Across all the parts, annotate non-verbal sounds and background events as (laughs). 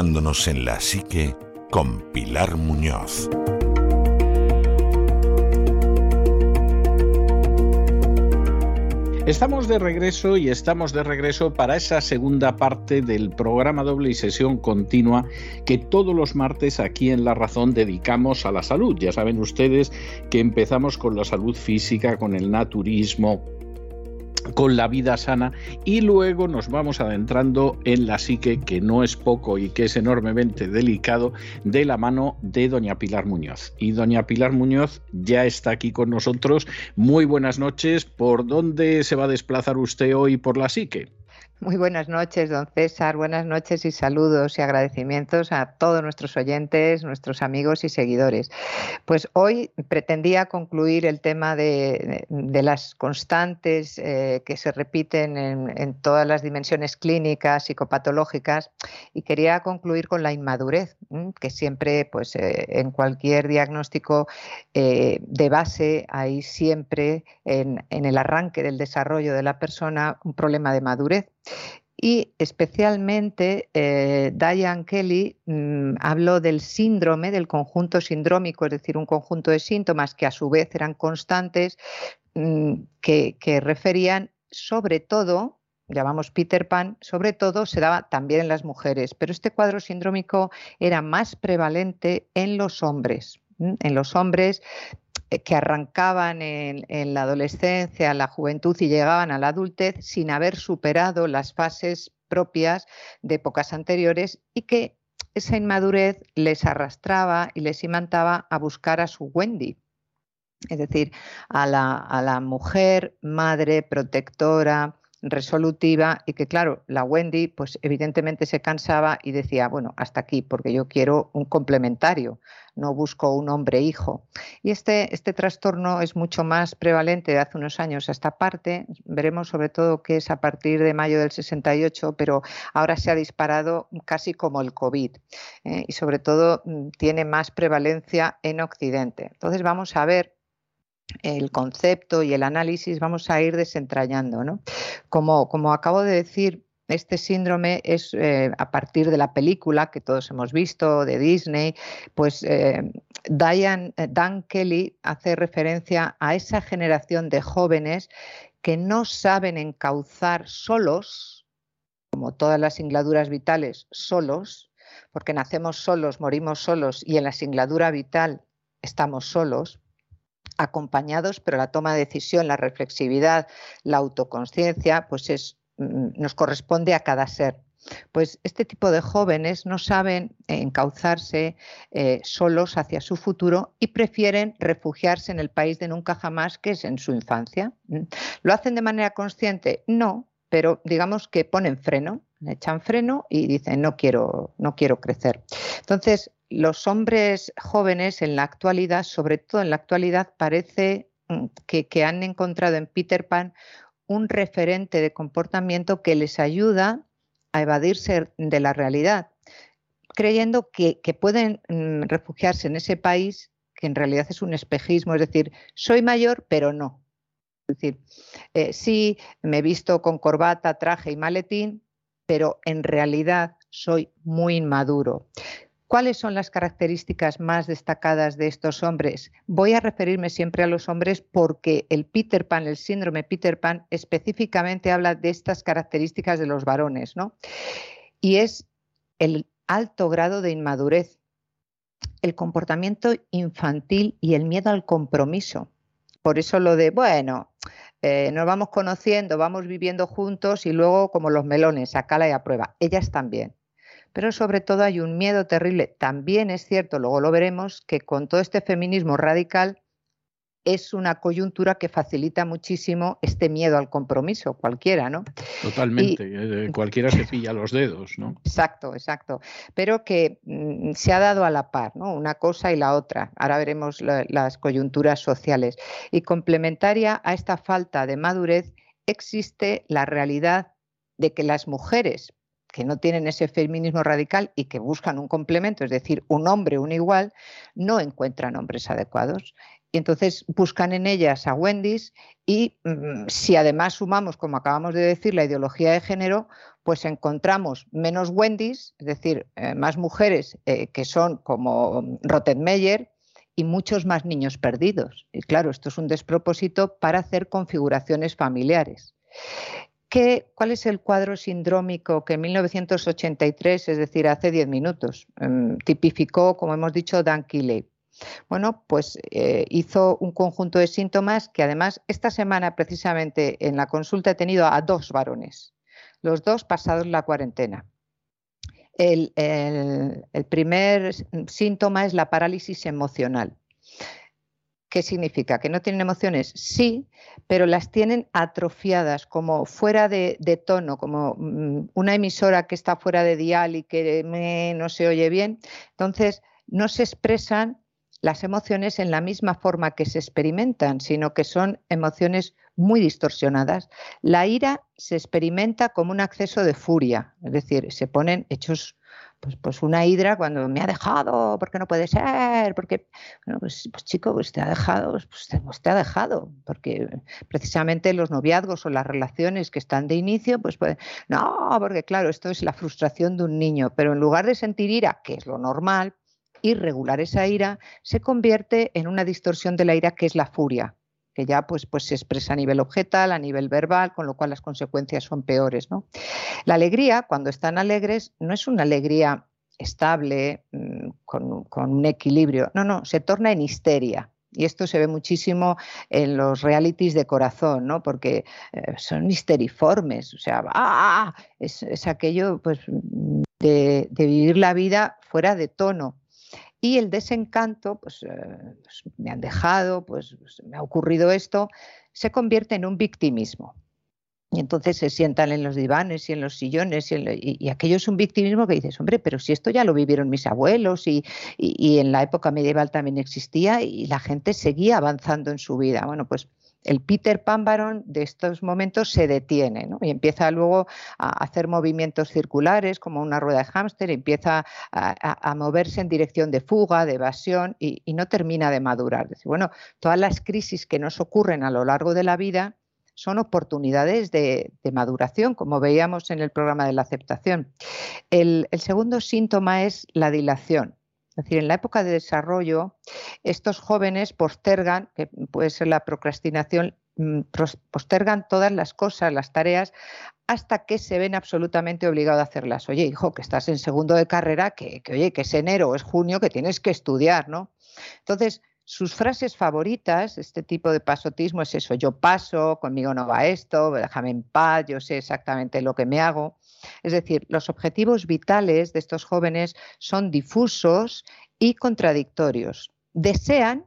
en la psique con Pilar Muñoz. Estamos de regreso y estamos de regreso para esa segunda parte del programa doble y sesión continua que todos los martes aquí en La Razón dedicamos a la salud. Ya saben ustedes que empezamos con la salud física, con el naturismo, con la vida sana y luego nos vamos adentrando en la psique, que no es poco y que es enormemente delicado, de la mano de doña Pilar Muñoz. Y doña Pilar Muñoz ya está aquí con nosotros. Muy buenas noches. ¿Por dónde se va a desplazar usted hoy por la psique? Muy buenas noches, don César. Buenas noches y saludos y agradecimientos a todos nuestros oyentes, nuestros amigos y seguidores. Pues hoy pretendía concluir el tema de, las constantes eh, que se repiten en, todas las dimensiones clínicas, psicopatológicas, y quería concluir con la inmadurez, que siempre, pues, eh, en cualquier diagnóstico eh, de base hay siempre en el arranque del desarrollo de la persona un problema de madurez. Y especialmente eh, Diane Kelly mm, habló del síndrome, del conjunto sindrómico, es decir, un conjunto de síntomas que a su vez eran constantes, mm, que, que referían sobre todo, llamamos Peter Pan, sobre todo se daba también en las mujeres, pero este cuadro sindrómico era más prevalente en los hombres. En los hombres que arrancaban en, la adolescencia, la juventud y llegaban a la adultez sin haber superado las fases propias de épocas anteriores y que esa inmadurez les arrastraba y les imantaba a buscar a su Wendy, es decir, a la mujer, madre, protectora, resolutiva y que claro, la Wendy pues evidentemente se cansaba y decía, bueno, hasta aquí porque yo quiero un complementario, no busco un hombre hijo. Y este, este trastorno es mucho más prevalente de hace unos años a esta parte, veremos sobre todo que es a partir de mayo del 68, pero ahora se ha disparado casi como el COVID ¿eh? y sobre todo mm, tiene más prevalencia en Occidente. Entonces vamos a ver el concepto y el análisis vamos a ir desentrañando. ¿no? Como, como acabo de decir, este síndrome es eh, a partir de la película que todos hemos visto de Disney, pues eh, Diane, eh, Dan Kelly hace referencia a esa generación de jóvenes que no saben encauzar solos, como todas las singladuras vitales, solos, porque nacemos solos, morimos solos y en la singladura vital estamos solos, acompañados, pero la toma de decisión, la reflexividad, la autoconciencia, pues es, mm, nos corresponde a cada ser. Pues este tipo de jóvenes no saben encauzarse eh, solos hacia su futuro y prefieren refugiarse en el país de nunca jamás, que es en su infancia. ¿Mm? ¿Lo hacen de manera consciente? No, pero digamos que ponen freno, echan freno y dicen no quiero, no quiero crecer. Entonces, los hombres jóvenes en la actualidad, sobre todo en la actualidad, parece mm, que, han encontrado en Peter Pan un referente de comportamiento que les ayuda a evadirse de la realidad, creyendo que, pueden mm, refugiarse en ese país que en realidad es un espejismo, es decir, soy mayor, pero no. Es decir, eh, sí, me he visto con corbata, traje y maletín, pero en realidad soy muy inmaduro. ¿Cuáles son las características más destacadas de estos hombres? Voy a referirme siempre a los hombres porque el Peter Pan, el síndrome Peter Pan, específicamente habla de estas características de los varones, ¿no? Y es el alto grado de inmadurez, el comportamiento infantil y el miedo al compromiso. Por eso lo de, bueno, eh, nos vamos conociendo, vamos viviendo juntos y luego como los melones, sacala y aprueba. Ellas también pero sobre todo hay un miedo terrible. También es cierto, luego lo veremos, que con todo este feminismo radical es una coyuntura que facilita muchísimo este miedo al compromiso, cualquiera, ¿no? Totalmente, eh, cualquiera se pilla los dedos, ¿no? Exacto, exacto, pero que mm, se ha dado a la par, ¿no? Una cosa y la otra. Ahora veremos las coyunturas sociales. Y complementaria a esta falta de madurez existe la realidad de que las mujeres que no tienen ese feminismo radical y que buscan un complemento, es decir, un hombre, un igual, no encuentran hombres adecuados. Y entonces buscan en ellas a Wendy's y mm, si además sumamos, como acabamos de decir, la ideología de género, pues encontramos menos Wendy's, es decir, eh, más mujeres eh, que son como Rottenmeier y muchos más niños perdidos. Y claro, esto es un despropósito para hacer configuraciones familiares. ¿Qué, ¿Cuál es el cuadro sindrómico que en 1983, es decir, hace 10 minutos, em, tipificó, como hemos dicho, Dan Keeley? Bueno, pues eh, hizo un conjunto de síntomas que además esta semana precisamente en la consulta he tenido a dos varones, los dos pasados la cuarentena. el primer síntoma es la parálisis emocional. ¿Qué significa? ¿Que no tienen emociones? Sí, pero las tienen atrofiadas, como fuera de, tono, como mm, una emisora que está fuera de dial y que no se oye bien. Entonces, no se expresan las emociones en la misma forma que se experimentan, sino que son emociones muy distorsionadas. La ira se experimenta como un acceso de furia, es decir, se ponen hechos pues, pues una hidra cuando me ha dejado, porque no puede ser, porque, bueno, pues, pues chico, pues te ha dejado, pues, pues te, ha dejado, porque precisamente los noviazgos o las relaciones que están de inicio, pues, pues no, porque claro, esto es la frustración de un niño, pero en lugar de sentir ira, que es lo normal, y regular esa ira, se convierte en una distorsión de la ira que es la furia, que ya pues, pues se expresa a nivel objetal, a nivel verbal, con lo cual las consecuencias son peores. ¿no? La alegría, cuando están alegres, no es una alegría estable, mm, con, un equilibrio, no, no, se torna en histeria. Y esto se ve muchísimo en los realities de corazón, ¿no? Porque eh, son histeriformes, o sea, ¡ah! es, aquello pues, de, vivir la vida fuera de tono. Y el desencanto, pues, eh, pues, me han dejado, pues, pues, me ha ocurrido esto, se convierte en un victimismo. Y entonces se sientan en los divanes y en los sillones y, aquello es un victimismo que dices, hombre, pero si esto ya lo vivieron mis abuelos y, y, en la época medieval también existía y la gente seguía avanzando en su vida. Bueno, pues el Peter Pan de estos momentos se detiene y empieza luego a hacer movimientos circulares como una rueda de hámster, empieza a, moverse en dirección de fuga, de evasión y, no termina de madurar. bueno, todas las crisis que nos ocurren a lo largo de la vida son oportunidades de, maduración, como veíamos en el programa de la aceptación. el segundo síntoma es la dilación. Es decir, en la época de desarrollo, estos jóvenes postergan, que puede ser la procrastinación, mm, postergan todas las cosas, las tareas, hasta que se ven absolutamente obligados a hacerlas. Oye, hijo, que estás en segundo de carrera, que, oye, que es enero es junio, que tienes que estudiar, ¿no? Entonces, sus frases favoritas, este tipo de pasotismo es eso, yo paso, conmigo no va esto, déjame en paz, yo sé exactamente lo que me hago. Es decir, los objetivos vitales de estos jóvenes son difusos y contradictorios. Desean,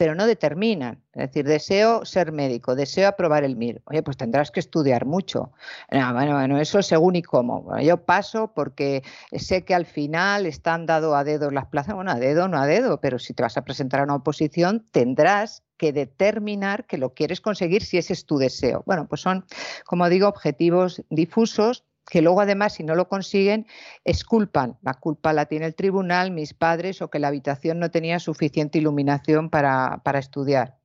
pero no determinan. Es decir, deseo ser médico, deseo aprobar el MIR. Oye, pues tendrás que estudiar mucho. bueno, bueno, eso según y cómo. yo paso porque sé que al final están dado a dedo las plazas. Bueno, a dedo, no a dedo, pero si te vas a presentar a una oposición, tendrás que determinar que lo quieres conseguir si ese es tu deseo. Bueno, pues son, como digo, objetivos difusos que luego además si no lo consiguen esculpan. La culpa la tiene el tribunal, mis padres o que la habitación no tenía suficiente iluminación para, estudiar.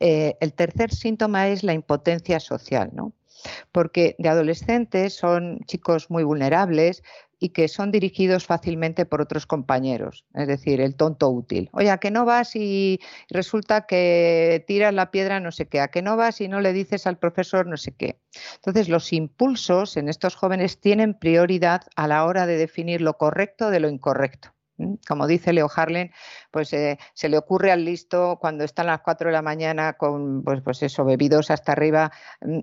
Eh, el tercer síntoma es la impotencia social, ¿no? porque de adolescentes son chicos muy vulnerables, y que son dirigidos fácilmente por otros compañeros, es decir, el tonto útil. Oye, ¿a qué no vas y resulta que tiras la piedra no sé qué? ¿A qué no vas y no le dices al profesor no sé qué? Entonces, los impulsos en estos jóvenes tienen prioridad a la hora de definir lo correcto de lo incorrecto. Como dice Leo Harlen, pues eh, se le ocurre al listo cuando están las 4 de la mañana con, pues, pues eso, bebidos hasta arriba,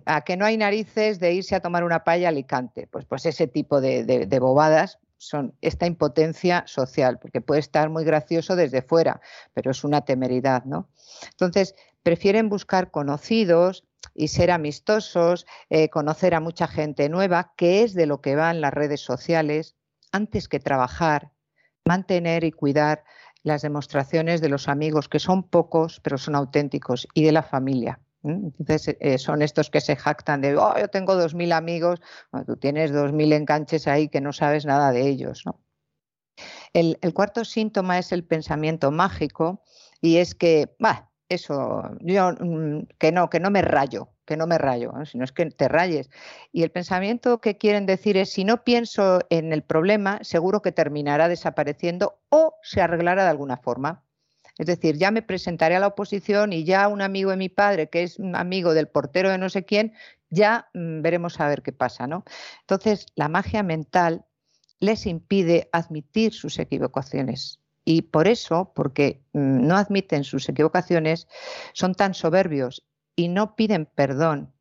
a que no hay narices de irse a tomar una palla a Alicante. Pues, pues ese tipo de, bobadas son esta impotencia social, porque puede estar muy gracioso desde fuera, pero es una temeridad, ¿no? Entonces, prefieren buscar conocidos y ser amistosos, eh, conocer a mucha gente nueva, que es de lo que van las redes sociales, antes que trabajar, mantener y cuidar las demostraciones de los amigos, que son pocos, pero son auténticos, y de la familia. Entonces, eh, son estos que se jactan de, oh, yo tengo 2.000 amigos, tú tienes 2.000 enganches ahí que no sabes nada de ellos. El, cuarto síntoma es el pensamiento mágico y es que, bah, eso, yo mm, que no, que no me rayo, que no me rayo, si no es que te rayes. Y el pensamiento que quieren decir es, si no pienso en el problema, seguro que terminará desapareciendo o se arreglará de alguna forma. Es decir, ya me presentaré a la oposición y ya un amigo de mi padre, que es amigo del portero de no sé quién, ya mm, veremos a ver qué pasa, ¿no? Entonces, la magia mental les impide admitir sus equivocaciones. Y por eso, porque mm, no admiten sus equivocaciones, son tan soberbios y no piden perdón,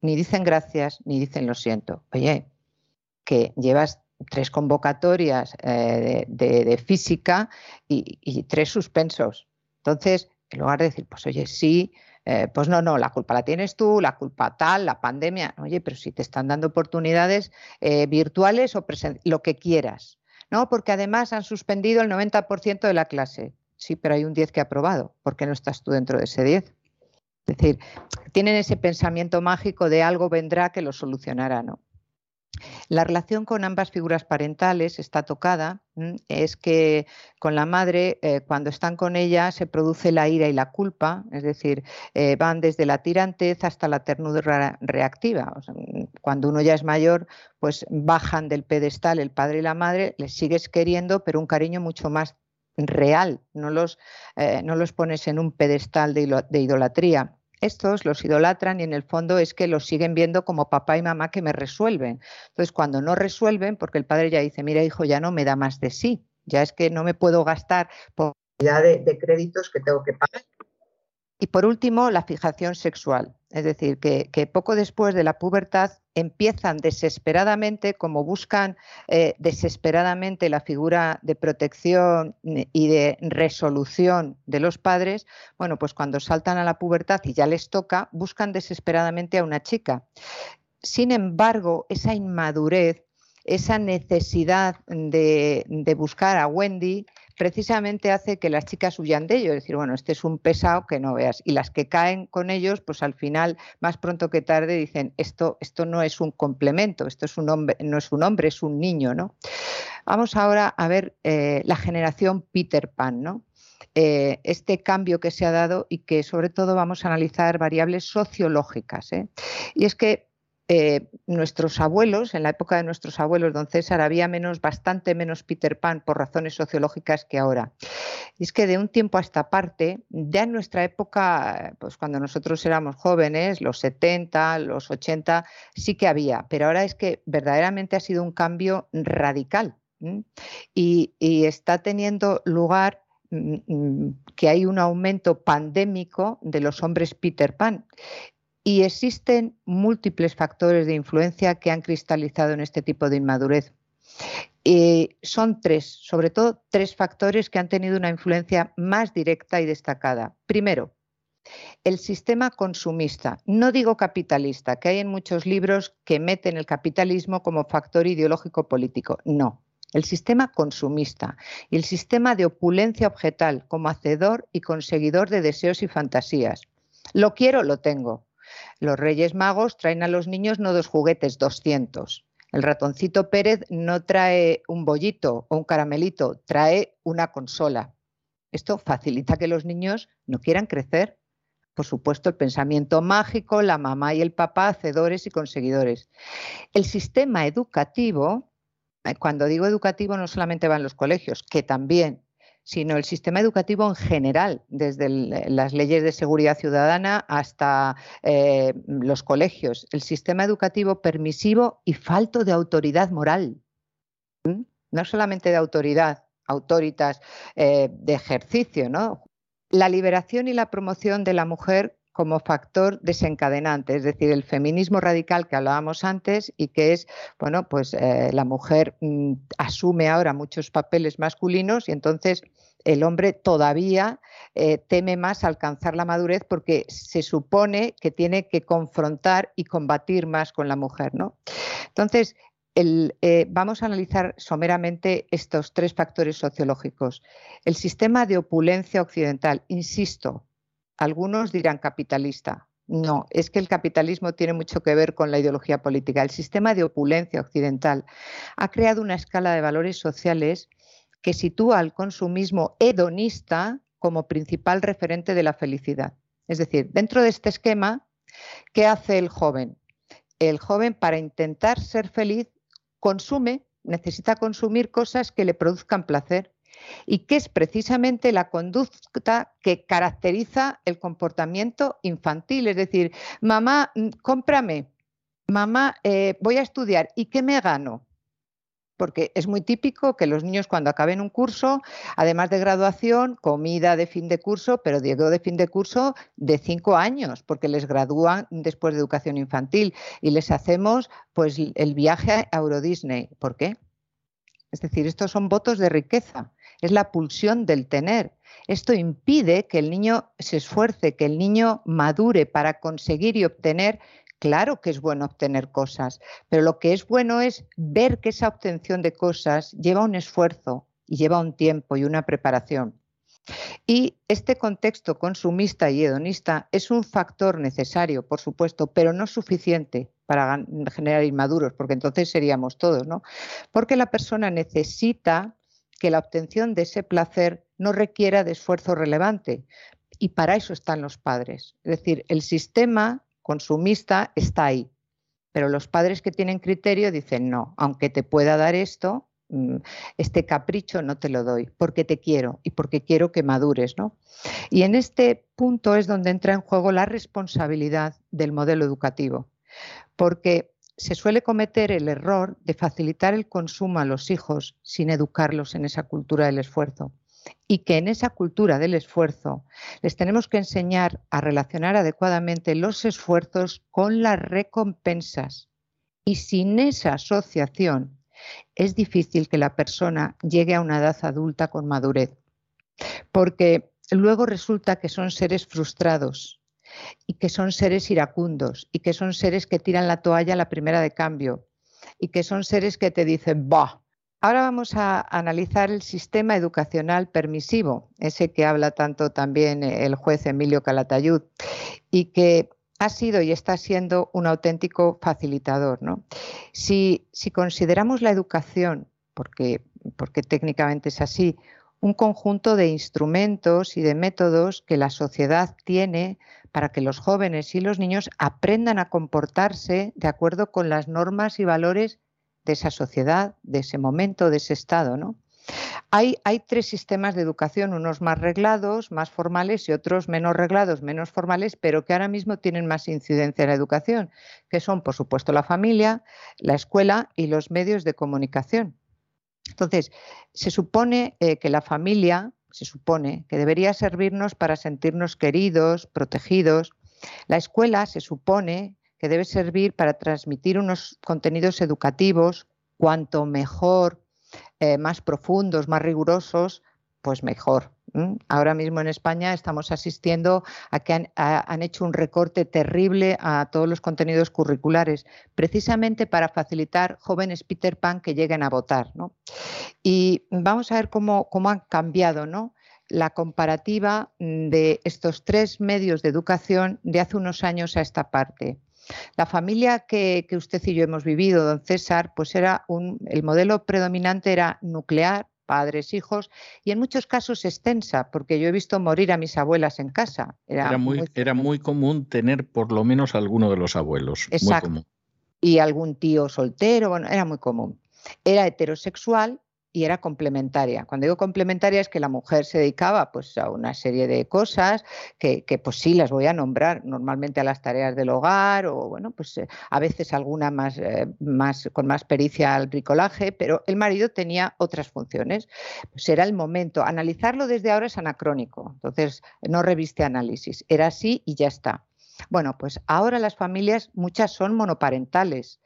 ni dicen gracias, ni dicen lo siento. Oye, que llevas tres convocatorias eh, de, física y, tres suspensos. Entonces, en lugar de decir, pues oye, sí, eh, pues no, no, la culpa la tienes tú, la culpa tal, la pandemia. Oye, pero si te están dando oportunidades eh, virtuales o lo que quieras. No, porque además han suspendido el 90% de la clase. Sí, pero hay un 10 que ha aprobado. ¿Por qué no estás tú dentro de ese 10? Es decir, tienen ese pensamiento mágico de algo vendrá que lo solucionará, ¿no? La relación con ambas figuras parentales está tocada, es que con la madre, eh, cuando están con ella, se produce la ira y la culpa, es decir, eh, van desde la tirantez hasta la ternura reactiva. cuando uno ya es mayor, pues bajan del pedestal el padre y la madre, les sigues queriendo, pero un cariño mucho más real, no los, eh, no los pones en un pedestal de idolatría estos los idolatran y en el fondo es que los siguen viendo como papá y mamá que me resuelven. Entonces, cuando no resuelven, porque el padre ya dice, mira hijo, ya no me da más de sí, ya es que no me puedo gastar por de, de créditos que tengo que pagar. Y por último, la fijación sexual. Es decir, que, poco después de la pubertad empiezan desesperadamente, como buscan eh, desesperadamente la figura de protección y de resolución de los padres, bueno, pues cuando saltan a la pubertad y ya les toca, buscan desesperadamente a una chica. Sin embargo, esa inmadurez, esa necesidad de, de buscar a Wendy, precisamente hace que las chicas huyan de ello, es decir, bueno, este es un pesado que no veas. Y las que caen con ellos, pues al final, más pronto que tarde, dicen, esto, esto no es un complemento, esto es un hombre, no es un hombre, es un niño, ¿no? Vamos ahora a ver eh, la generación Peter Pan, ¿no? Eh, este cambio que se ha dado y que sobre todo vamos a analizar variables sociológicas. ¿eh? Y es que eh, nuestros abuelos, en la época de nuestros abuelos, don César, había menos, bastante menos Peter Pan por razones sociológicas que ahora. Y es que de un tiempo a esta parte, ya en nuestra época, pues cuando nosotros éramos jóvenes, los 70, los 80, sí que había, pero ahora es que verdaderamente ha sido un cambio radical y, está teniendo lugar mm, mm, que hay un aumento pandémico de los hombres Peter Pan. Y existen múltiples factores de influencia que han cristalizado en este tipo de inmadurez. son tres, sobre todo tres factores que han tenido una influencia más directa y destacada. Primero, el sistema consumista, no digo capitalista, que hay en muchos libros que meten el capitalismo como factor ideológico político. No, el sistema consumista y el sistema de opulencia objetal como hacedor y conseguidor de deseos y fantasías. Lo quiero, lo tengo. Los Reyes Magos traen a los niños no dos juguetes, 200. El ratoncito Pérez no trae un bollito o un caramelito, trae una consola. Esto facilita que los niños no quieran crecer. Por supuesto, el pensamiento mágico, la mamá y el papá, hacedores y conseguidores. El sistema educativo, eh, cuando digo educativo no solamente van los colegios, que también, sino el sistema educativo en general, desde las leyes de seguridad ciudadana hasta eh, los colegios, el sistema educativo permisivo y falto de autoridad moral. No solamente de autoridad, autoritas eh, de ejercicio, ¿no? La liberación y la promoción de la mujer como factor desencadenante, es decir, el feminismo radical que hablábamos antes y que es, bueno, pues eh, la mujer mm, asume ahora muchos papeles masculinos y entonces el hombre todavía eh, teme más alcanzar la madurez porque se supone que tiene que confrontar y combatir más con la mujer, ¿no? Entonces, eh, vamos a analizar someramente estos tres factores sociológicos. El sistema de opulencia occidental, insisto, algunos dirán capitalista. No, es que el capitalismo tiene mucho que ver con la ideología política. El sistema de opulencia occidental ha creado una escala de valores sociales que sitúa al consumismo hedonista como principal referente de la felicidad. Es decir, dentro de este esquema, ¿qué hace el joven? El joven para intentar ser feliz consume, necesita consumir cosas que le produzcan placer y que es precisamente la conducta que caracteriza el comportamiento infantil. Es decir, mamá, mm, cómprame, mamá, eh, voy a estudiar, ¿y qué me gano? Porque es muy típico que los niños cuando acaben un curso, además de graduación, comida de fin de curso, pero digo de fin de curso de cinco años, porque les gradúan después de educación infantil y les hacemos pues el viaje a Euro Disney. ¿Por qué? Es decir, estos son votos de riqueza, es la pulsión del tener. Esto impide que el niño se esfuerce, que el niño madure para conseguir y obtener Claro que es bueno obtener cosas, pero lo que es bueno es ver que esa obtención de cosas lleva un esfuerzo y lleva un tiempo y una preparación. Y este contexto consumista y hedonista es un factor necesario, por supuesto, pero no suficiente para generar inmaduros, porque entonces seríamos todos, ¿no? Porque la persona necesita que la obtención de ese placer no requiera de esfuerzo relevante. Y para eso están los padres. Es decir, el sistema consumista está ahí. Pero los padres que tienen criterio dicen, no, aunque te pueda dar esto, mm, este capricho no te lo doy, porque te quiero y porque quiero que madures. ¿no? Y en este punto es donde entra en juego la responsabilidad del modelo educativo, porque se suele cometer el error de facilitar el consumo a los hijos sin educarlos en esa cultura del esfuerzo y que en esa cultura del esfuerzo les tenemos que enseñar a relacionar adecuadamente los esfuerzos con las recompensas. Y sin esa asociación es difícil que la persona llegue a una edad adulta con madurez, porque luego resulta que son seres frustrados y que son seres iracundos y que son seres que tiran la toalla a la primera de cambio y que son seres que te dicen, bah, Ahora vamos a analizar el sistema educacional permisivo, ese que habla tanto también el juez Emilio Calatayud, y que ha sido y está siendo un auténtico facilitador. Si, consideramos la educación, porque, porque técnicamente es así, un conjunto de instrumentos y de métodos que la sociedad tiene para que los jóvenes y los niños aprendan a comportarse de acuerdo con las normas y valores de esa sociedad, de ese momento, de ese estado, ¿no? Hay, hay, tres sistemas de educación, unos más reglados, más formales y otros menos reglados, menos formales, pero que ahora mismo tienen más incidencia en la educación, que son, por supuesto, la familia, la escuela y los medios de comunicación. Entonces, se supone eh, que la familia, se supone que debería servirnos para sentirnos queridos, protegidos. La escuela se supone que debe servir para transmitir unos contenidos educativos, cuanto mejor, eh, más profundos, más rigurosos, pues mejor. Ahora mismo en España estamos asistiendo a que han, hecho un recorte terrible a todos los contenidos curriculares, precisamente para facilitar jóvenes Peter Pan que lleguen a votar. Y vamos a ver cómo, cómo han cambiado ¿no? la comparativa de estos tres medios de educación de hace unos años a esta parte. La familia que, usted y yo hemos vivido, don César, pues era un, el modelo predominante era nuclear, padres, hijos, y en muchos casos extensa, porque yo he visto morir a mis abuelas en casa. Era, muy, era muy común tener por lo menos alguno de los abuelos. Exacto. Y algún tío soltero, bueno, era muy común. Era heterosexual y era complementaria. Cuando digo complementaria es que la mujer se dedicaba pues, a una serie de cosas que, pues sí las voy a nombrar normalmente a las tareas del hogar o bueno, pues eh, a veces alguna más, eh, más con más pericia al bricolaje, pero el marido tenía otras funciones. Pues era el momento. Analizarlo desde ahora es anacrónico, entonces no reviste análisis. Era así y ya está. Bueno, pues ahora las familias, muchas son monoparentales,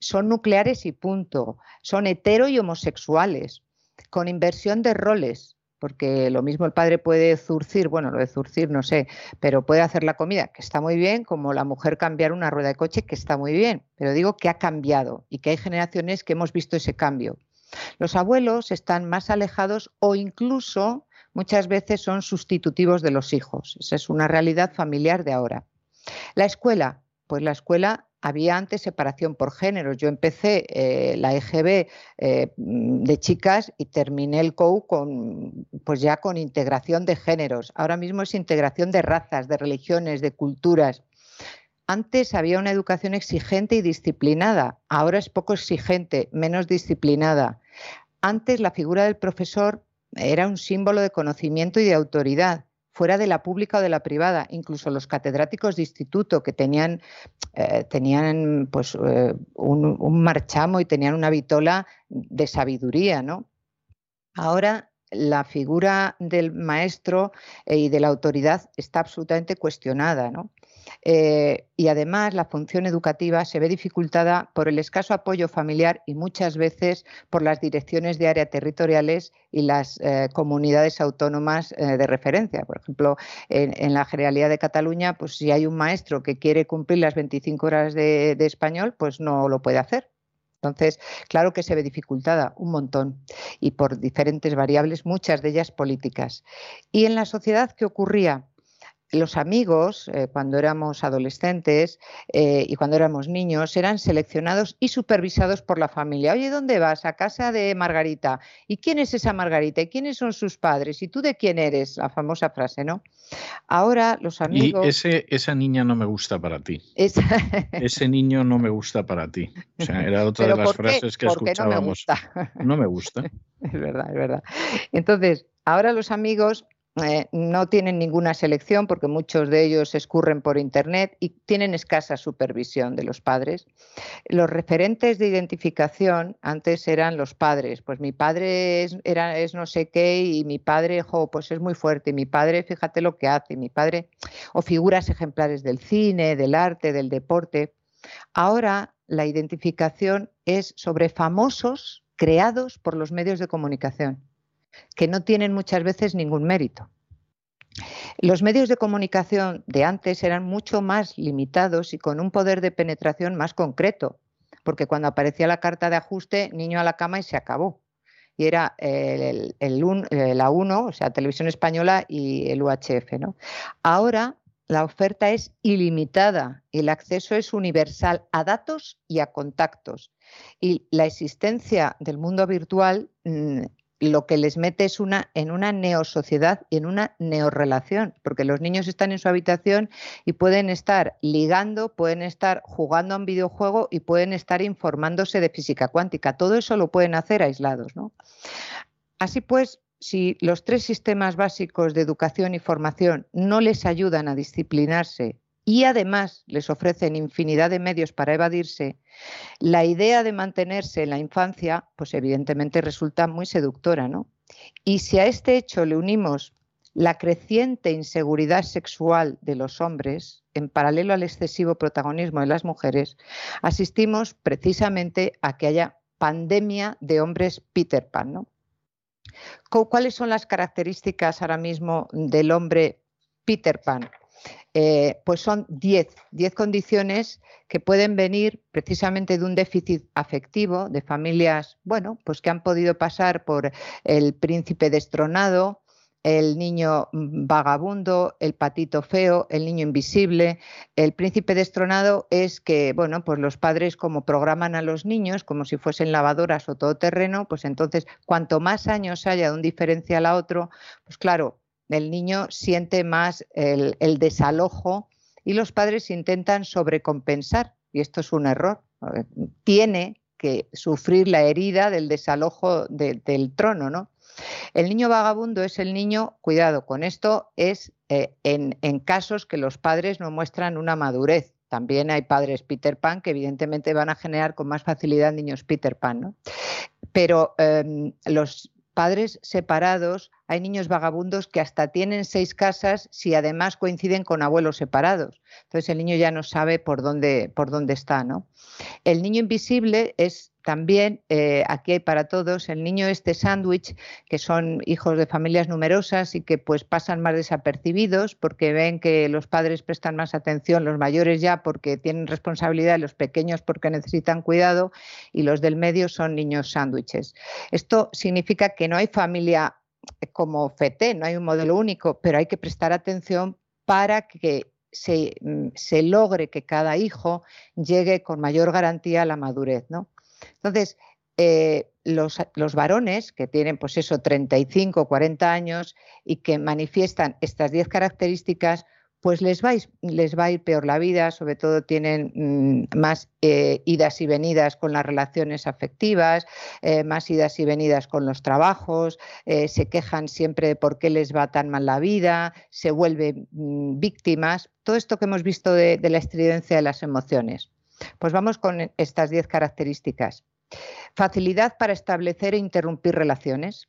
son nucleares y punto, son hetero y homosexuales, con inversión de roles, porque lo mismo el padre puede zurcir, bueno, lo de zurcir no sé, pero puede hacer la comida, que está muy bien, como la mujer cambiar una rueda de coche, que está muy bien, pero digo que ha cambiado y que hay generaciones que hemos visto ese cambio. Los abuelos están más alejados o incluso muchas veces son sustitutivos de los hijos. Esa es una realidad familiar de ahora. La escuela, pues la escuela había antes separación por géneros. Yo empecé eh, la EGB eh, de chicas y terminé el COU con, pues ya con integración de géneros. Ahora mismo es integración de razas, de religiones, de culturas. Antes había una educación exigente y disciplinada, ahora es poco exigente, menos disciplinada. Antes la figura del profesor era un símbolo de conocimiento y de autoridad fuera de la pública o de la privada. Incluso los catedráticos de instituto que tenían, eh, tenían pues, eh, un, marchamo y tenían una vitola de sabiduría, ¿no? Ahora la figura del maestro eh, y de la autoridad está absolutamente cuestionada, ¿no? Eh, y además la función educativa se ve dificultada por el escaso apoyo familiar y muchas veces por las direcciones de área territoriales y las eh, comunidades autónomas eh, de referencia. Por ejemplo, en, la Generalidad de Cataluña, pues si hay un maestro que quiere cumplir las 25 horas de, de español, pues no lo puede hacer. Entonces, claro que se ve dificultada un montón y por diferentes variables, muchas de ellas políticas. Y en la sociedad, ¿qué ocurría? Los amigos, eh, cuando éramos adolescentes eh, y cuando éramos niños, eran seleccionados y supervisados por la familia. Oye, ¿dónde vas? A casa de Margarita. ¿Y quién es esa Margarita? ¿Y quiénes son sus padres? ¿Y tú de quién eres? La famosa frase, ¿no? Ahora los amigos... Y ese, esa niña no me gusta para ti. (laughs) Ese niño no me gusta para ti. O sea, era otra de las frases que escuchábamos. No me gusta. No me gusta. (laughs) es verdad, es verdad. Entonces, ahora los amigos eh, no tienen ninguna selección porque muchos de ellos escurren por Internet y tienen escasa supervisión de los padres. Los referentes de identificación antes eran los padres. Pues mi padre es, no sé qué y mi padre, pues es muy fuerte. Y mi padre, fíjate lo que hace. Mi padre, o figuras ejemplares del cine, del arte, del deporte. Ahora la identificación es sobre famosos creados por los medios de comunicación que no tienen muchas veces ningún mérito. Los medios de comunicación de antes eran mucho más limitados y con un poder de penetración más concreto, porque cuando aparecía la carta de ajuste, niño a la cama y se acabó. Y era el, la 1, o sea, Televisión Española y el UHF. Ahora la oferta es ilimitada y el acceso es universal a datos y a contactos. Y la existencia del mundo virtual mm, lo que les mete es una, en una neosociedad y en una neorelación, porque los niños están en su habitación y pueden estar ligando, pueden estar jugando a un videojuego y pueden estar informándose de física cuántica. Todo eso lo pueden hacer aislados. ¿no? Así pues, si los tres sistemas básicos de educación y formación no les ayudan a disciplinarse y además les ofrecen infinidad de medios para evadirse, la idea de mantenerse en la infancia, pues evidentemente resulta muy seductora, ¿no? Y si a este hecho le unimos la creciente inseguridad sexual de los hombres, en paralelo al excesivo protagonismo de las mujeres, asistimos precisamente a que haya pandemia de hombres Peter Pan, ¿no? ¿Cuáles son las características ahora mismo del hombre Peter Pan? Eh, pues son 10, 10 condiciones que pueden venir precisamente de un déficit afectivo de familias, bueno, pues que han podido pasar por el príncipe destronado, el niño vagabundo, el patito feo, el niño invisible. El príncipe destronado es que, bueno, pues los padres como programan a los niños como si fuesen lavadoras o todoterreno, pues entonces cuanto más años haya de un diferencial a otro, pues claro, el niño siente más el, desalojo y los padres intentan sobrecompensar, y esto es un error. Tiene que sufrir la herida del desalojo del trono, ¿no? El niño vagabundo es el niño, cuidado con esto, es eh, en, casos que los padres no muestran una madurez. También hay padres Peter Pan que evidentemente van a generar con más facilidad niños Peter Pan, ¿no? Pero em, los padres separados hay niños vagabundos que hasta tienen seis casas si además coinciden con abuelos separados. Entonces el niño ya no sabe por dónde, por dónde está, ¿no? El niño invisible es también, eh, aquí hay para todos, el niño este sándwich, que son hijos de familias numerosas y que pues pasan más desapercibidos porque ven que los padres prestan más atención, los mayores ya porque tienen responsabilidad, los pequeños porque necesitan cuidado y los del medio son niños sándwiches. Esto significa que no hay familia como FETE, no hay un modelo único, pero hay que prestar atención para que se, mm, se, logre que cada hijo llegue con mayor garantía a la madurez. ¿no? Entonces, eh, los, los, varones que tienen, pues eso, 35, 40 años y que manifiestan estas 10 características, pues les va, a ir peor la vida, sobre todo tienen mm, más eh, idas y venidas con las relaciones afectivas, eh, más idas y venidas con los trabajos, se quejan siempre de por qué les va tan mal la vida, se vuelven mm, víctimas, todo esto que hemos visto de, de la estridencia de las emociones. Pues vamos con estas 10 características. Facilidad para establecer e interrumpir relaciones.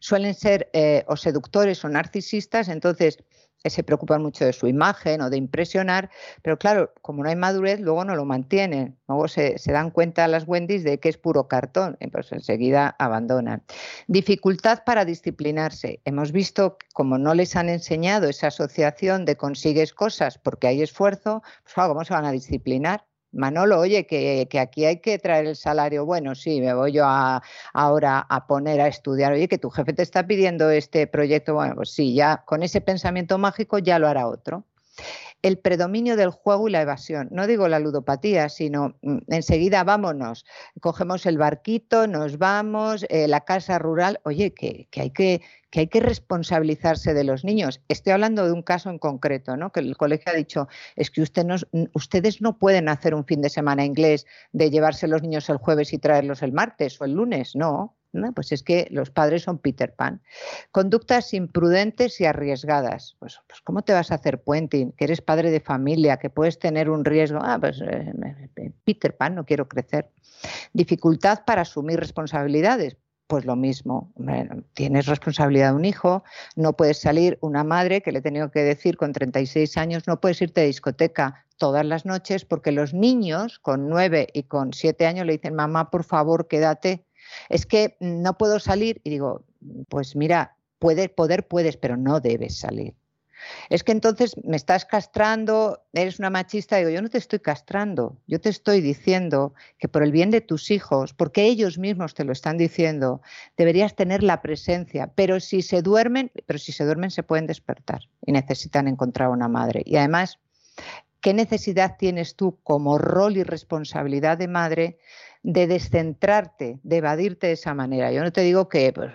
Suelen ser eh, o seductores o narcisistas, entonces eh, se preocupan mucho de su imagen o de impresionar, pero claro, como no hay madurez, luego no lo mantienen. Luego se, dan cuenta las Wendy's de que es puro cartón, pues enseguida abandonan. Dificultad para disciplinarse. Hemos visto, como no les han enseñado esa asociación de consigues cosas porque hay esfuerzo, pues ¿cómo se van a disciplinar? Manolo, oye, que, aquí hay que traer el salario. Bueno, sí, me voy yo ahora a poner a estudiar. Oye, que tu jefe te está pidiendo este proyecto. Bueno, pues sí, ya con ese pensamiento mágico ya lo hará otro el predominio del juego y la evasión. No digo la ludopatía, sino mm, enseguida vámonos, cogemos el barquito, nos vamos, eh, la casa rural. Oye, que, hay que, que hay que responsabilizarse de los niños. Estoy hablando de un caso en concreto, ¿no? que el colegio ha dicho, es que usted ustedes no pueden hacer un fin de semana inglés de llevarse los niños el jueves y traerlos el martes o el lunes. No, pues es que los padres son Peter Pan. Conductas imprudentes y arriesgadas. Pues, pues ¿cómo te vas a hacer puenting? Que eres padre de familia, que puedes tener un riesgo. Ah, pues eh, Peter Pan, no quiero crecer. Dificultad para asumir responsabilidades. Pues lo mismo, tienes responsabilidad de un hijo, no puedes salir, una madre que le he tenido que decir con 36 años, no puedes irte de discoteca todas las noches porque los niños con 9 y con 7 años le dicen, mamá, por favor, quédate es que no puedo salir y digo, pues mira, puede, poder puedes, pero no debes salir. Es que entonces me estás castrando, eres una machista. Digo, yo no te estoy castrando, yo te estoy diciendo que por el bien de tus hijos, porque ellos mismos te lo están diciendo, deberías tener la presencia. Pero si se duermen, pero si se duermen se pueden despertar y necesitan encontrar una madre. Y además, ¿qué necesidad tienes tú como rol y responsabilidad de madre de descentrarte, de evadirte de esa manera. Yo no te digo que, pues,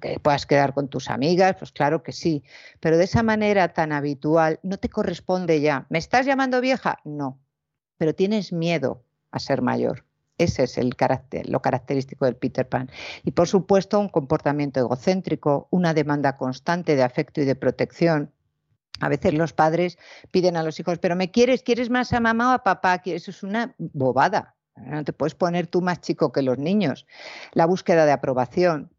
que, puedas quedar con tus amigas, pues claro que sí, pero de esa manera tan habitual no te corresponde ya. ¿Me estás llamando vieja? No, pero tienes miedo a ser mayor. Ese es el carácter, lo característico del Peter Pan. Y por supuesto, un comportamiento egocéntrico, una demanda constante de afecto y de protección, a veces los padres piden a los hijos, pero ¿me quieres? ¿Quieres más a mamá o a papá? Eso es una bobada. No te puedes poner tú más chico que los niños. La búsqueda de aprobación.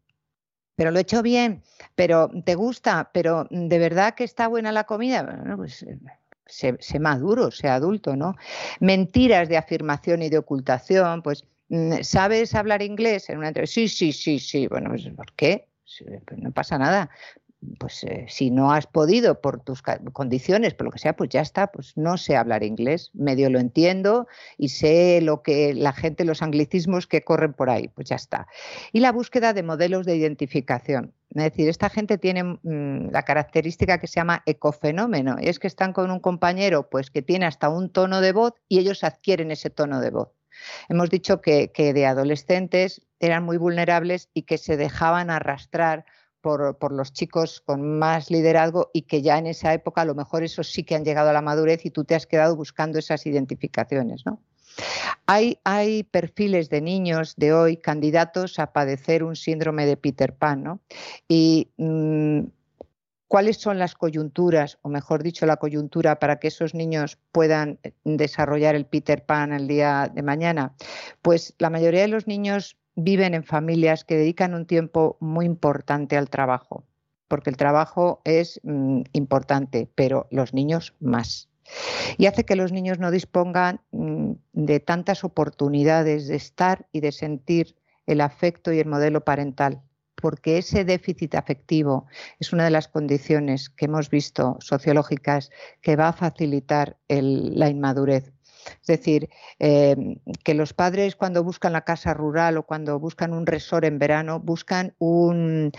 Pero lo he hecho bien, pero te gusta, pero de verdad que está buena la comida. Bueno, pues eh, sé, maduro, sé adulto, ¿no? Mentiras de afirmación y de ocultación, pues mm, ¿sabes hablar inglés? En una entrevista, sí, sí, sí, sí. Bueno, pues, ¿por qué? Pues no pasa nada pues eh, si no has podido por tus condiciones, por lo que sea, pues ya está, pues no sé hablar inglés, medio lo entiendo y sé lo que la gente, los anglicismos que corren por ahí, pues ya está. Y la búsqueda de modelos de identificación. Es decir, esta gente tiene mm, la característica que se llama ecofenómeno, y es que están con un compañero pues que tiene hasta un tono de voz y ellos adquieren ese tono de voz. Hemos dicho que de adolescentes eran muy vulnerables y que se dejaban arrastrar por, los chicos con más liderazgo y que ya en esa época a lo mejor esos sí que han llegado a la madurez y tú te has quedado buscando esas identificaciones, ¿no? Hay, hay, perfiles de niños de hoy candidatos a padecer un síndrome de Peter Pan, ¿no? Y mm, cuáles son las coyunturas, o mejor dicho, la coyuntura para que esos niños puedan desarrollar el Peter Pan el día de mañana. Pues la mayoría de los niños viven en familias que dedican un tiempo muy importante al trabajo. porque el trabajo es mm, importante, pero los niños más. Y hace que los niños no dispongan mm, de tantas oportunidades de estar y de sentir el afecto y el modelo parental, porque ese déficit afectivo es una de las condiciones que hemos visto sociológicas que va a facilitar la inmadurez. Es decir, eh, que los padres cuando buscan la casa rural o cuando buscan un resort en verano, buscan un,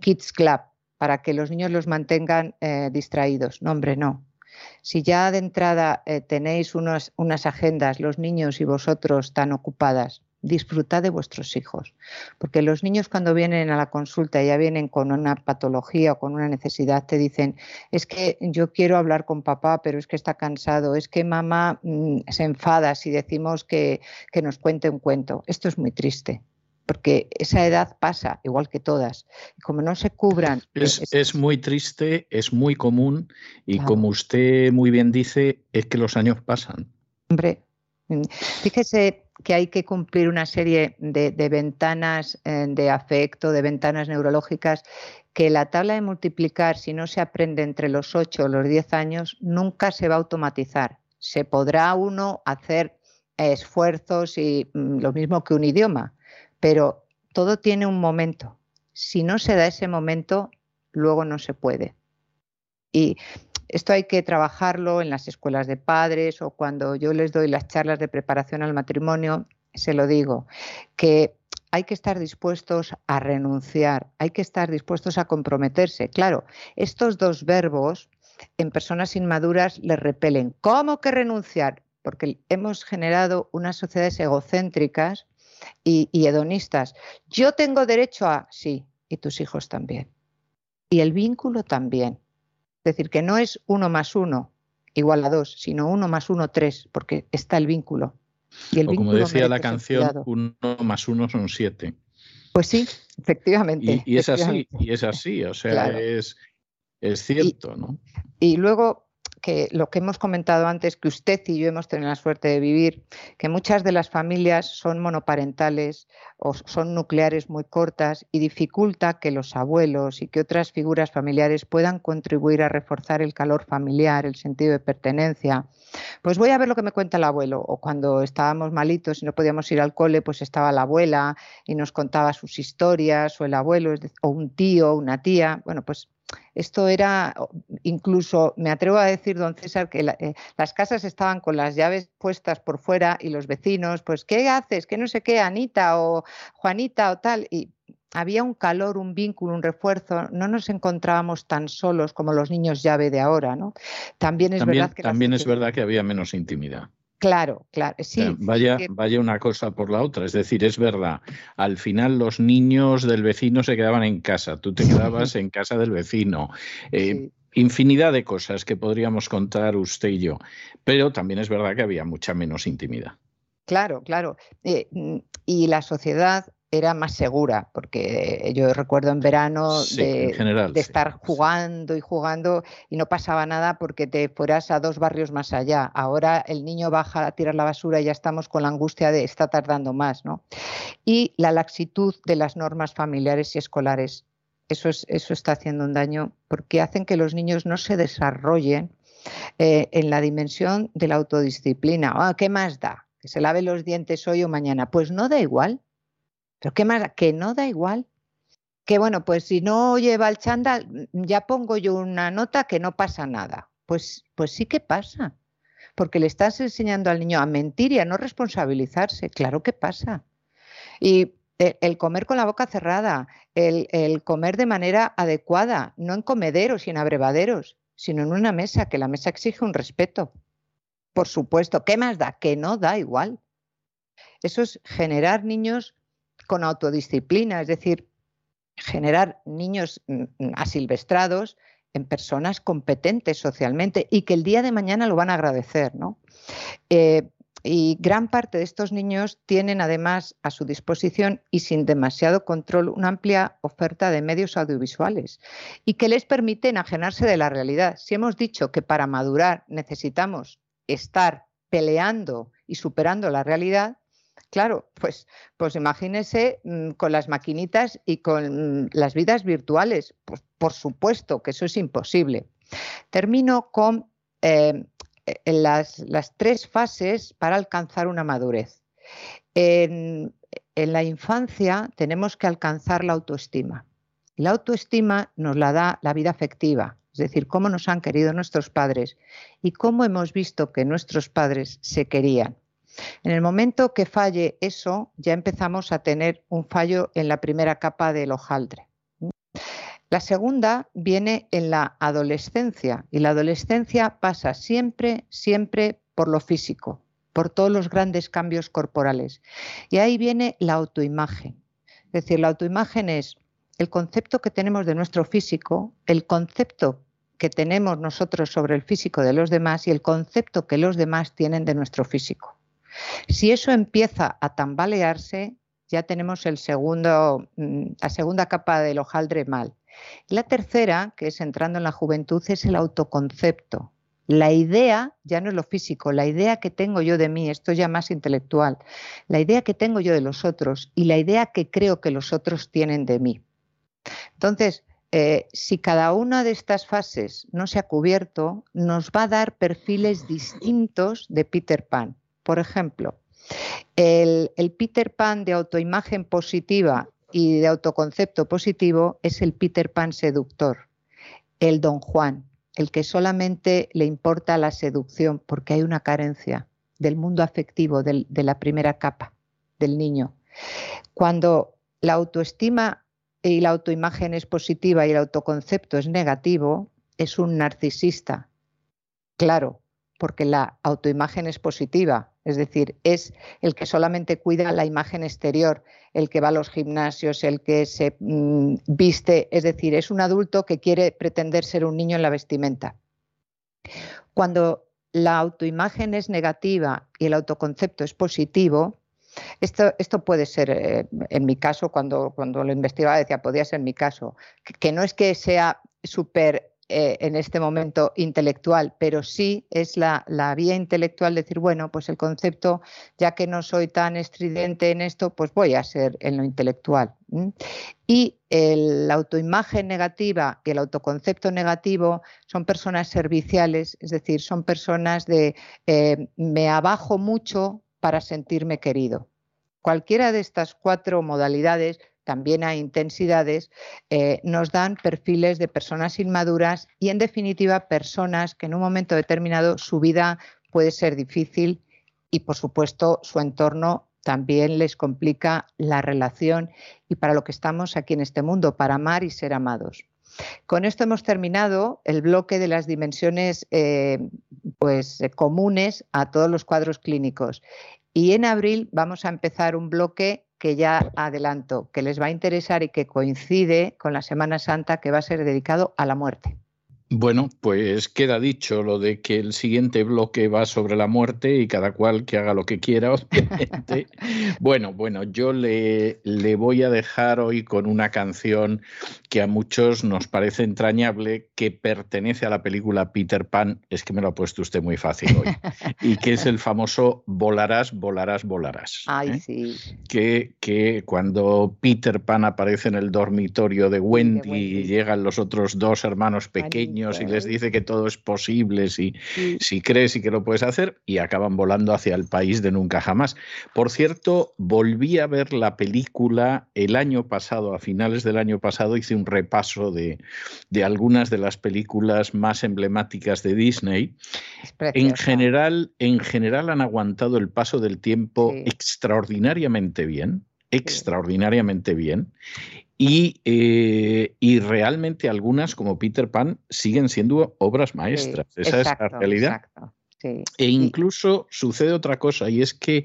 kids club para que los niños los mantengan eh, distraídos. No, hombre, no. Si ya de entrada eh, tenéis unas agendas, los niños y vosotros tan ocupadas, disfrutad de vuestros hijos. Porque los niños cuando vienen a la consulta ya vienen con una patología o con una necesidad, te dicen, es que yo quiero hablar con papá, pero es que está cansado, es que mamá mm, se enfada si decimos que, que nos cuente un cuento. Esto es muy triste porque esa edad pasa, igual que todas. Como no se cubran... Es, muy triste, es muy común y como usted muy bien dice, es que los años pasan. Hombre, mm, fíjese que hay que cumplir una serie de, ventanas eh, de afecto, de ventanas neurológicas, que la tabla de multiplicar, si no se aprende entre los 8 o los 10 años, nunca se va a automatizar. Se podrá uno hacer esfuerzos y mm, lo mismo que un idioma, pero todo tiene un momento. Si no se da ese momento, luego no se puede. Y esto hay que trabajarlo en las escuelas de padres o cuando yo les doy las charlas de preparación al matrimonio, se lo digo, que hay que estar dispuestos a renunciar, hay que estar dispuestos a comprometerse. Claro, estos dos verbos en personas inmaduras les repelen. ¿Cómo que renunciar? Porque hemos generado unas sociedades egocéntricas y, y hedonistas. Yo tengo derecho a, sí, y tus hijos también. Y el vínculo también. Es decir, que no es uno más uno igual a dos, sino uno más uno tres, porque está el vínculo. Y el o como decía la canción, uno más uno son siete. Pues sí, efectivamente. Y, es así, y es así, o sea, es, es cierto, ¿no? Y luego que lo que hemos comentado antes, que usted y yo hemos tenido la suerte de vivir, que muchas de las familias son monoparentales o son nucleares muy cortas y dificulta que los abuelos y que otras figuras familiares puedan contribuir a reforzar el calor familiar, el sentido de pertenencia. Pues voy a ver lo que me cuenta el abuelo. O cuando estábamos malitos y no podíamos ir al cole, pues estaba la abuela y nos contaba sus historias, o el abuelo, o un tío, una tía. Bueno, pues esto era, incluso me atrevo a decir, don César, que eh, las casas estaban con las llaves puestas por fuera y los vecinos, pues, ¿qué haces? ¿Qué no sé qué, Anita o Juanita o tal? Y había un calor, un vínculo, un refuerzo. No nos encontrábamos tan solos como los niños llave de ahora, ¿no? También es verdad que también es verdad que había menos intimidad. Claro, claro, sí. vaya, vaya una cosa por la otra. Es decir, es verdad, al final los niños del vecino se quedaban en casa, tú te quedabas (laughs) en casa del vecino. Eh, infinidad de cosas que podríamos contar usted y yo, pero también es verdad que había mucha menos intimidad. Claro, claro. Eh, mm, y la sociedad era más segura, porque yo recuerdo en verano de, estar jugando y jugando y no pasaba nada porque te fueras a dos barrios más allá. Ahora el niño baja a tirar la basura y ya estamos con la angustia de está tardando más, ¿no? Y la laxitud de las normas familiares y escolares. Eso, es, eso está haciendo un daño porque hacen que los niños no se desarrollen eh, en la dimensión de la autodisciplina. Ah, ¿Qué más da? Que se lave los dientes hoy o mañana. Pues no da igual pero qué más, que no da igual. Que bueno, pues si no lleva el chándal, ya pongo yo una nota que no pasa nada. Pues, pues sí que pasa. Porque le estás enseñando al niño a mentir y a no responsabilizarse. Claro que pasa. Y el, comer con la boca cerrada, el, el, comer de manera adecuada, no en comederos y en abrevaderos, sino en una mesa, que la mesa exige un respeto. Por supuesto, ¿qué más da? Que no da igual. Eso es generar niños con autodisciplina, es decir, generar niños mm, mm, asilvestrados en personas competentes socialmente y que el día de mañana lo van a agradecer, ¿no? Eh, y gran parte de estos niños tienen además a su disposición y sin demasiado control una amplia oferta de medios audiovisuales y que les permite enajenarse de la realidad. Si hemos dicho que para madurar necesitamos estar peleando y superando la realidad, Claro, pues, pues imagínese mm, con las maquinitas y con las vidas virtuales. Pues por supuesto que eso es imposible. Termino con eh, las, tres fases para alcanzar una madurez. En la infancia tenemos que alcanzar la autoestima. La autoestima nos la da la vida afectiva, es decir, cómo nos han querido nuestros padres y cómo hemos visto que nuestros padres se querían. En el momento que falle eso, ya empezamos a tener un fallo en la primera capa del hojaldre. La segunda viene en la adolescencia y la adolescencia pasa siempre, siempre por lo físico, por todos los grandes cambios corporales. Y ahí viene la autoimagen. Es decir, la autoimagen es el concepto que tenemos de nuestro físico, el concepto que tenemos nosotros sobre el físico de los demás y el concepto que los demás tienen de nuestro físico. Si eso empieza a tambalearse, ya tenemos mm, la segunda capa del hojaldre mal. La tercera, que es entrando en la juventud, es el autoconcepto. La idea ya no es lo físico, la idea que tengo yo de mí, esto ya más intelectual, la idea que tengo yo de los otros y la idea que creo que los otros tienen de mí. Entonces, eh, si cada una de estas fases no se ha cubierto, nos va a dar perfiles distintos de Peter Pan. Por ejemplo, el, Peter Pan de autoimagen positiva y de autoconcepto positivo es el Peter Pan seductor, el Don Juan, el que solamente le importa la seducción porque hay una carencia del mundo afectivo de la primera capa del niño. Cuando la autoestima y la autoimagen es positiva y el autoconcepto es negativo, es un narcisista. Claro, porque la autoimagen es positiva, es decir, es el que solamente cuida la imagen exterior, el que va a los gimnasios, el que se mm, viste, es decir, es un adulto que quiere pretender ser un niño en la vestimenta. Cuando la autoimagen es negativa y el autoconcepto es positivo, esto, esto puede ser, eh, en mi caso, cuando, cuando lo investigaba, decía, podría ser mi caso, que, no es que sea súper eh, en este momento intelectual, pero sí es la, vía intelectual decir, bueno, pues el concepto, ya que no soy tan estridente en esto, pues voy a ser en lo intelectual. Y la autoimagen negativa y el autoconcepto negativo son personas serviciales, es decir, son personas de eh, me abajo mucho para sentirme querido. Cualquiera de estas cuatro modalidades, también hay intensidades, eh, nos dan perfiles de personas inmaduras y, en definitiva, personas que en un momento determinado su vida puede ser difícil y, por supuesto, su entorno también les complica la relación y para lo que estamos aquí en este mundo, para amar y ser amados. Con esto hemos terminado el bloque de las dimensiones eh, pues, eh, comunes a todos los cuadros clínicos. Y en abril vamos a empezar un bloque que ya adelanto, que les va a interesar y que coincide con la Semana Santa que va a ser dedicado a la muerte. Bueno, pues queda dicho lo de que el siguiente bloque va sobre la muerte y cada cual que haga lo que quiera, (laughs) obviamente. bueno, bueno, yo le, le voy a dejar hoy con una canción que a muchos nos parece entrañable, que pertenece a la película Peter Pan, es que me lo ha puesto usted muy fácil hoy, y que es el famoso volarás, volarás, volarás. Ay, ¿eh? sí. Que, que cuando Peter Pan aparece en el dormitorio de Wendy, y llegan los otros dos hermanos pequeños, y les dice que todo es posible si, si crees y que lo puedes hacer y acaban volando hacia el país de nunca jamás. Por cierto, volví a ver la película el año pasado, a finales del año pasado hice un repaso de, de algunas de las películas más emblemáticas de Disney. En general, en general han aguantado el paso del tiempo extraordinariamente bien extraordinariamente bien eh, y, realmente algunas, como Peter Pan, siguen siendo obras maestras. Esa es la realidad. E incluso sucede otra cosa, y es que,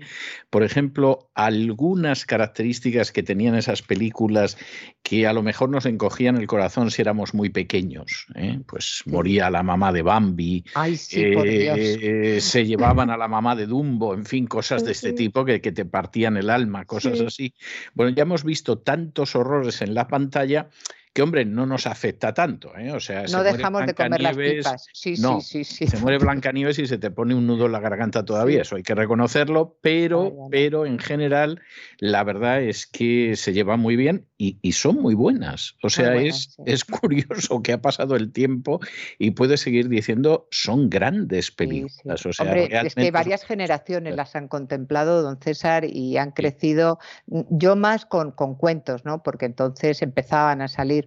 por ejemplo, algunas características que tenían esas películas que a lo mejor nos encogían el corazón si éramos muy pequeños, ¿eh? pues moría la mamá de Bambi, eh, se llevaban a la mamá de Dumbo, en fin, cosas de este tipo que, que te partían el alma, cosas así. Bueno, ya hemos visto tantos horrores en la pantalla que hombre, no nos afecta tanto. ¿eh? O sea, no dejamos de comer las pipas. Sí, sí, sí, sí, Se muere Blancanieves (laughs) y se te pone un nudo en la garganta todavía, eso hay que reconocerlo, pero, pero en general la verdad es que se lleva muy bien y, son muy buenas. O sea, es, es (laughs) curioso que ha pasado el tiempo y puede seguir diciendo son grandes películas. O sea, es que varias generaciones las han contemplado, don César, y han crecido, yo más con, con cuentos, ¿no? Porque entonces empezaban a salir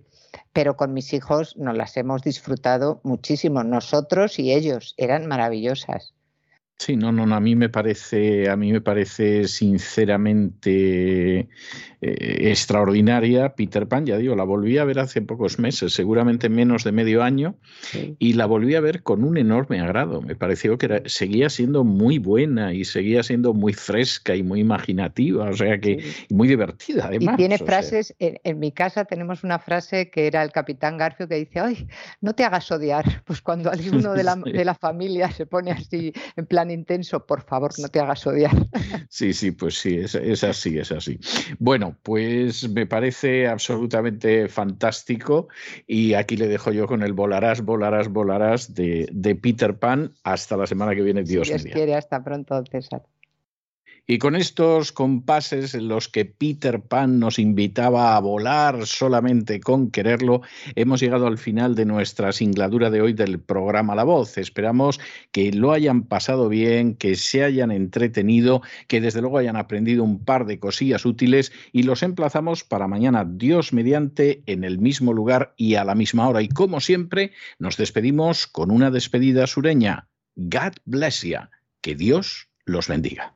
pero con mis hijos nos las hemos disfrutado muchísimo, nosotros y ellos, eran maravillosas. Sí, no, no, a mí me parece, a mí me parece sinceramente eh, extraordinaria Peter Pan, ya digo, la volví a ver hace pocos meses, seguramente menos de medio año, y la volví a ver con un enorme agrado. Me pareció que seguía siendo muy buena y seguía siendo muy fresca y muy imaginativa, o sea que muy divertida además. Y tiene frases, en, mi casa tenemos una frase que era el capitán Garfio que dice, ay, no te hagas odiar, (laughs) pues cuando alguno de la, (laughs) de la familia se pone así en plan intenso, por favor, no te hagas odiar. (laughs) Sí, sí, pues sí, es, así, es así. Bueno, pues me parece absolutamente fantástico y aquí le dejo yo con el volarás, volarás, volarás de, de Peter Pan hasta la semana que viene, Dios, si Dios quiere, hasta pronto, César. Y con estos compases en los que Peter Pan nos invitaba a volar solamente con quererlo, hemos llegado al final de nuestra singladura de hoy del programa La Voz. Esperamos que lo hayan pasado bien, que se hayan entretenido, que desde luego hayan aprendido un par de cosillas útiles y los emplazamos para mañana, Dios mediante, en el mismo lugar y a la misma hora. Y como siempre, nos despedimos con una despedida sureña. God bless you. Que Dios los bendiga.